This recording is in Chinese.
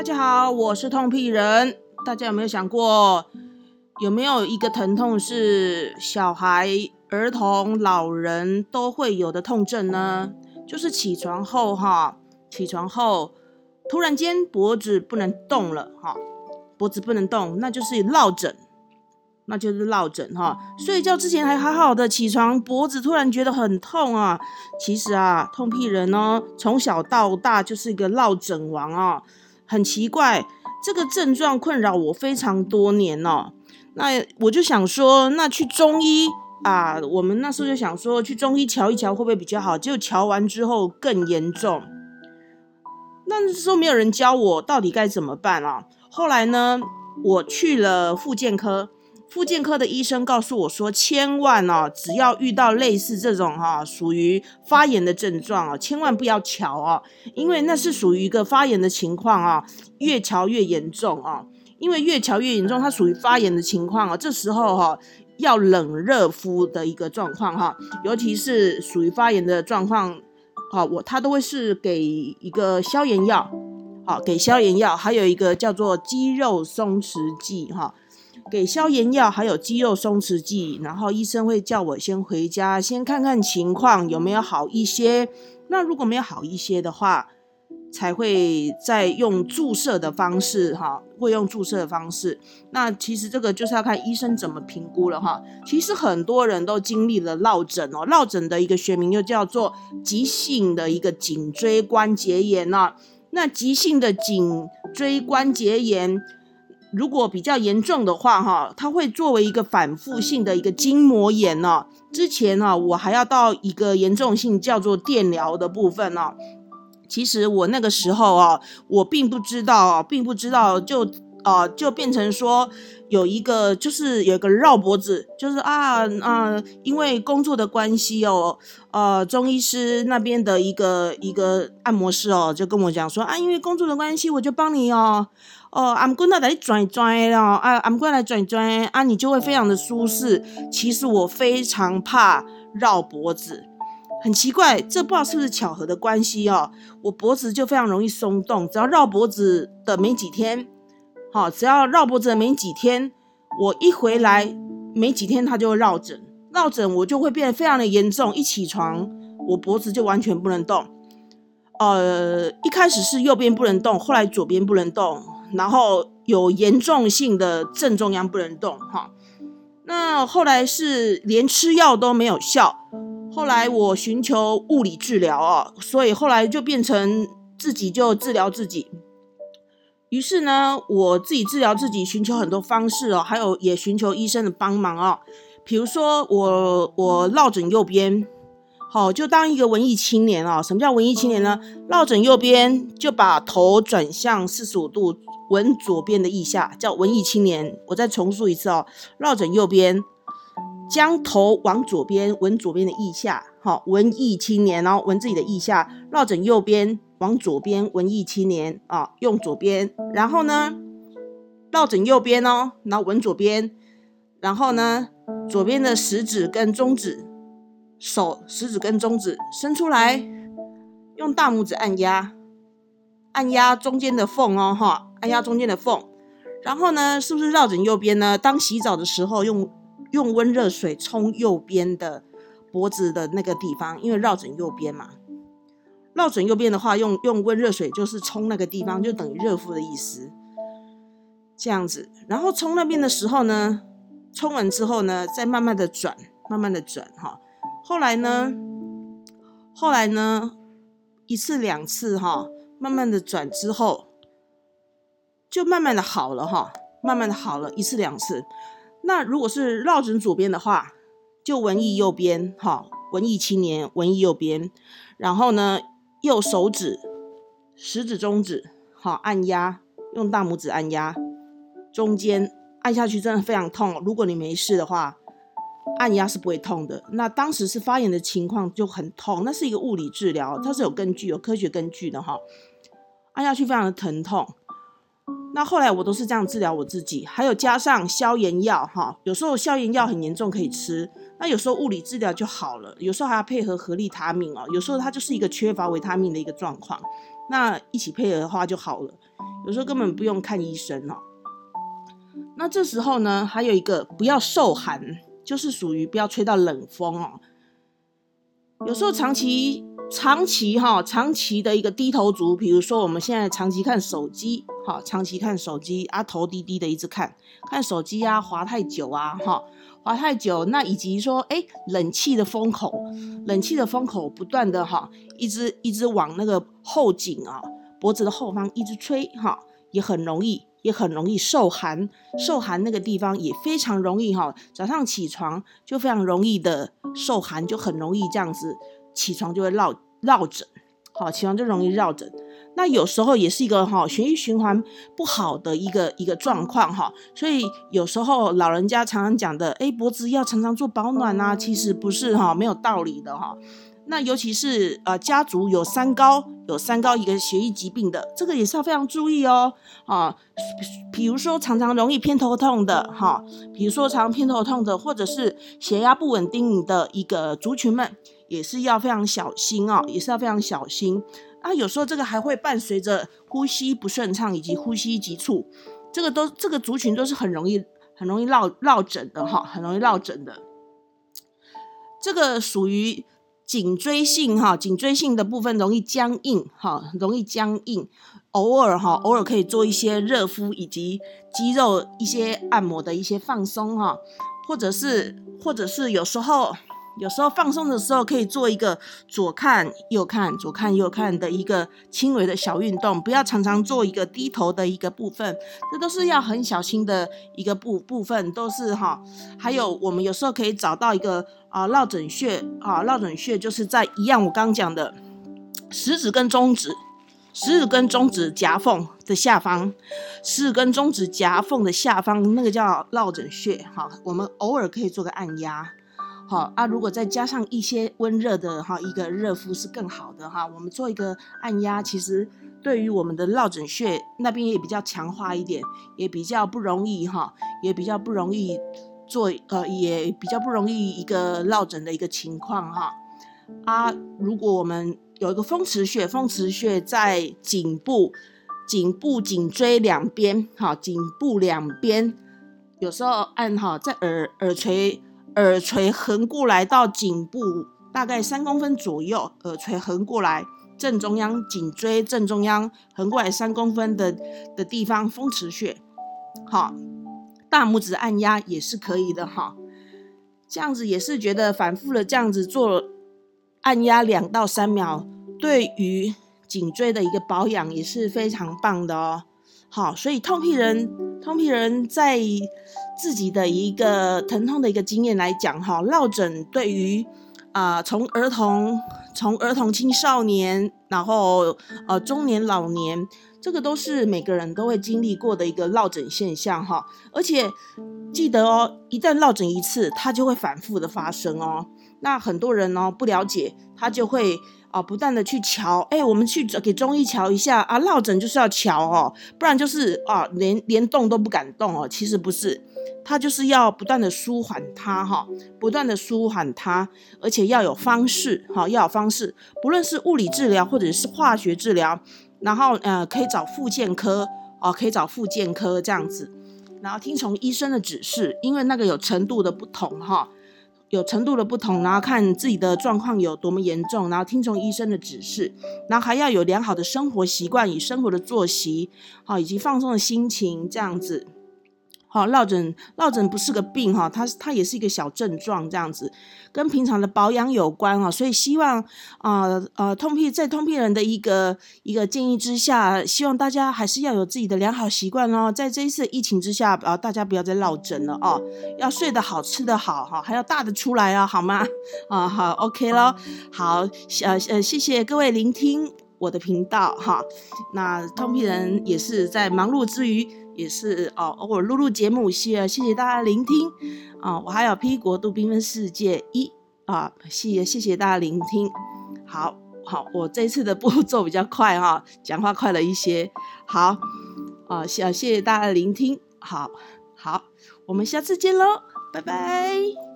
大家好，我是痛屁人。大家有没有想过，有没有一个疼痛是小孩、儿童、老人都会有的痛症呢？就是起床后哈，起床后突然间脖子不能动了哈，脖子不能动，那就是落枕。那就是落枕哈，睡觉之前还好好的，起床脖子突然觉得很痛啊。其实啊，痛屁人哦，从小到大就是一个落枕王啊，很奇怪，这个症状困扰我非常多年哦。那我就想说，那去中医啊，我们那时候就想说去中医瞧一瞧会不会比较好，结果瞧完之后更严重。那时候没有人教我到底该怎么办啊。后来呢，我去了复健科。复健科的医生告诉我说：“千万哦，只要遇到类似这种哈，属于发炎的症状哦，千万不要瞧哦，因为那是属于一个发炎的情况啊，越瞧越严重啊，因为越瞧越严重，它属于发炎的情况啊，这时候哈要冷热敷的一个状况哈，尤其是属于发炎的状况，好，我他都会是给一个消炎药，好，给消炎药，还有一个叫做肌肉松弛剂哈。”给消炎药，还有肌肉松弛剂，然后医生会叫我先回家，先看看情况有没有好一些。那如果没有好一些的话，才会再用注射的方式，哈，会用注射的方式。那其实这个就是要看医生怎么评估了，哈。其实很多人都经历了落枕哦，落枕的一个学名又叫做急性的一个颈椎关节炎呐。那急性的颈椎关节炎。如果比较严重的话，哈，它会作为一个反复性的一个筋膜炎呢。之前呢，我还要到一个严重性叫做电疗的部分呢。其实我那个时候啊，我并不知道，并不知道，就啊，就变成说有一个，就是有一个绕脖子，就是啊啊，因为工作的关系哦，呃，中医师那边的一个一个按摩师哦，就跟我讲说啊，因为工作的关系，我就帮你哦。哦，阿姆棍来转转哦，啊，阿姆棍来转转啊，你就会非常的舒适。其实我非常怕绕脖子，很奇怪，这不知道是不是巧合的关系哦。我脖子就非常容易松动，只要绕脖子的没几天，好，只要绕脖子没几天，我一回来没几天它就会绕枕，绕枕我就会变得非常的严重。一起床，我脖子就完全不能动。呃，一开始是右边不能动，后来左边不能动。然后有严重性的正中央不能动哈，那后来是连吃药都没有效，后来我寻求物理治疗哦，所以后来就变成自己就治疗自己。于是呢，我自己治疗自己，寻求很多方式哦，还有也寻求医生的帮忙哦。比如说我我落枕右边，好就当一个文艺青年哦。什么叫文艺青年呢？落枕右边就把头转向四十五度。闻左边的腋下，叫文艺青年。我再重述一次哦，绕枕右边，将头往左边，闻左边的腋下。好，文艺青年，然后闻自己的腋下，绕枕右边，往左边，文艺青年啊，用左边。然后呢，绕枕右边哦，然后闻左边。然后呢，左边的食指跟中指，手食指跟中指伸出来，用大拇指按压，按压中间的缝哦，哈。按压中间的缝，然后呢，是不是绕枕右边呢？当洗澡的时候，用用温热水冲右边的脖子的那个地方，因为绕枕右边嘛。绕枕右边的话，用用温热水就是冲那个地方，就等于热敷的意思。这样子，然后冲那边的时候呢，冲完之后呢，再慢慢的转，慢慢的转哈。后来呢，后来呢，一次两次哈，慢慢的转之后。就慢慢的好了哈，慢慢的好了一次两次。那如果是绕枕左边的话，就文艺右边哈，文艺青年文艺右边。然后呢，右手指、食指、中指，好按压，用大拇指按压中间，按下去真的非常痛。如果你没事的话，按压是不会痛的。那当时是发炎的情况就很痛，那是一个物理治疗，它是有根据、有科学根据的哈。按下去非常的疼痛。那后来我都是这样治疗我自己，还有加上消炎药哈，有时候消炎药很严重可以吃，那有时候物理治疗就好了，有时候还要配合合利他命哦，有时候它就是一个缺乏维他命的一个状况，那一起配合的话就好了。有时候根本不用看医生哦。那这时候呢，还有一个不要受寒，就是属于不要吹到冷风哦。有时候长期、长期哈、长期的一个低头族，比如说我们现在长期看手机，好，长期看手机啊，头低低的一直看，看手机啊，滑太久啊，哈，滑太久，那以及说，哎，冷气的风口，冷气的风口不断的哈，一直一直往那个后颈啊，脖子的后方一直吹，哈，也很容易。也很容易受寒，受寒那个地方也非常容易哈。早上起床就非常容易的受寒，就很容易这样子起床就会落落枕，好，起床就容易落枕。那有时候也是一个哈血液循环不好的一个一个状况哈。所以有时候老人家常常讲的，哎，脖子要常常做保暖啊，其实不是哈，没有道理的哈。那尤其是呃家族有三高，有三高一个血液疾病的，这个也是要非常注意哦啊，比如说常常容易偏头痛的哈，比如说常常偏头痛的，或者是血压不稳定的一个族群们，也是要非常小心哦，也是要非常小心啊。有时候这个还会伴随着呼吸不顺畅以及呼吸急促，这个都这个族群都是很容易很容易落落枕的哈，很容易落枕的，这个属于。颈椎性哈，颈椎性的部分容易僵硬哈，容易僵硬。偶尔哈，偶尔可以做一些热敷以及肌肉一些按摩的一些放松哈，或者是或者是有时候。有时候放松的时候，可以做一个左看右看、左看右看的一个轻微的小运动，不要常常做一个低头的一个部分，这都是要很小心的一个部部分，都是哈。还有我们有时候可以找到一个啊落枕穴啊，落枕穴就是在一样我刚刚讲的食指跟中指，食指跟中指夹缝的下方，食指跟中指夹缝的下方那个叫落枕穴，哈，我们偶尔可以做个按压。好啊，如果再加上一些温热的哈，一个热敷是更好的哈。我们做一个按压，其实对于我们的落枕穴那边也比较强化一点，也比较不容易哈，也比较不容易做呃，也比较不容易一个落枕的一个情况哈。啊，如果我们有一个风池穴，风池穴在颈部、颈部颈椎两边哈，颈部两边，有时候按哈，在耳耳垂。耳垂横过来到颈部大概三公分左右，耳垂横过来正中央颈椎正中央横过来三公分的的地方风池穴，好，大拇指按压也是可以的哈。这样子也是觉得反复的这样子做按压两到三秒，对于颈椎的一个保养也是非常棒的哦。好，所以痛屁人，痛屁人在自己的一个疼痛的一个经验来讲，哈，落枕对于啊，从儿童、从儿童、青少年，然后呃中年、老年，这个都是每个人都会经历过的一个落枕现象，哈。而且记得哦，一旦落枕一次，它就会反复的发生哦。那很多人呢不了解，他就会。啊，不断的去瞧，哎，我们去给中医瞧一下啊，落枕就是要瞧哦，不然就是啊，连连动都不敢动哦。其实不是，他就是要不断的舒缓它哈，不断的舒缓它，而且要有方式哈，要有方式，不论是物理治疗或者是化学治疗，然后呃，可以找复健科哦，可以找复健科这样子，然后听从医生的指示，因为那个有程度的不同哈。有程度的不同，然后看自己的状况有多么严重，然后听从医生的指示，然后还要有良好的生活习惯与生活的作息，好，以及放松的心情，这样子。好，落枕，落枕不是个病哈，它它也是一个小症状，这样子，跟平常的保养有关啊，所以希望啊呃，通屁在通屁人的一个一个建议之下，希望大家还是要有自己的良好习惯哦，在这一次疫情之下啊，大家不要再落枕了哦，要睡得好，吃得好哈，还要大的出来啊，好吗？啊好，OK 咯，好，呃呃，谢谢各位聆听我的频道哈，那通屁人也是在忙碌之余。也是哦，偶尔录录节目，谢谢谢大家聆听啊！我还有 P 国度缤纷世界一啊，谢谢谢大家聆听。好好，我这次的步骤比较快哈，讲话快了一些。好啊，谢谢谢大家聆听。好好，我们下次见喽，拜拜。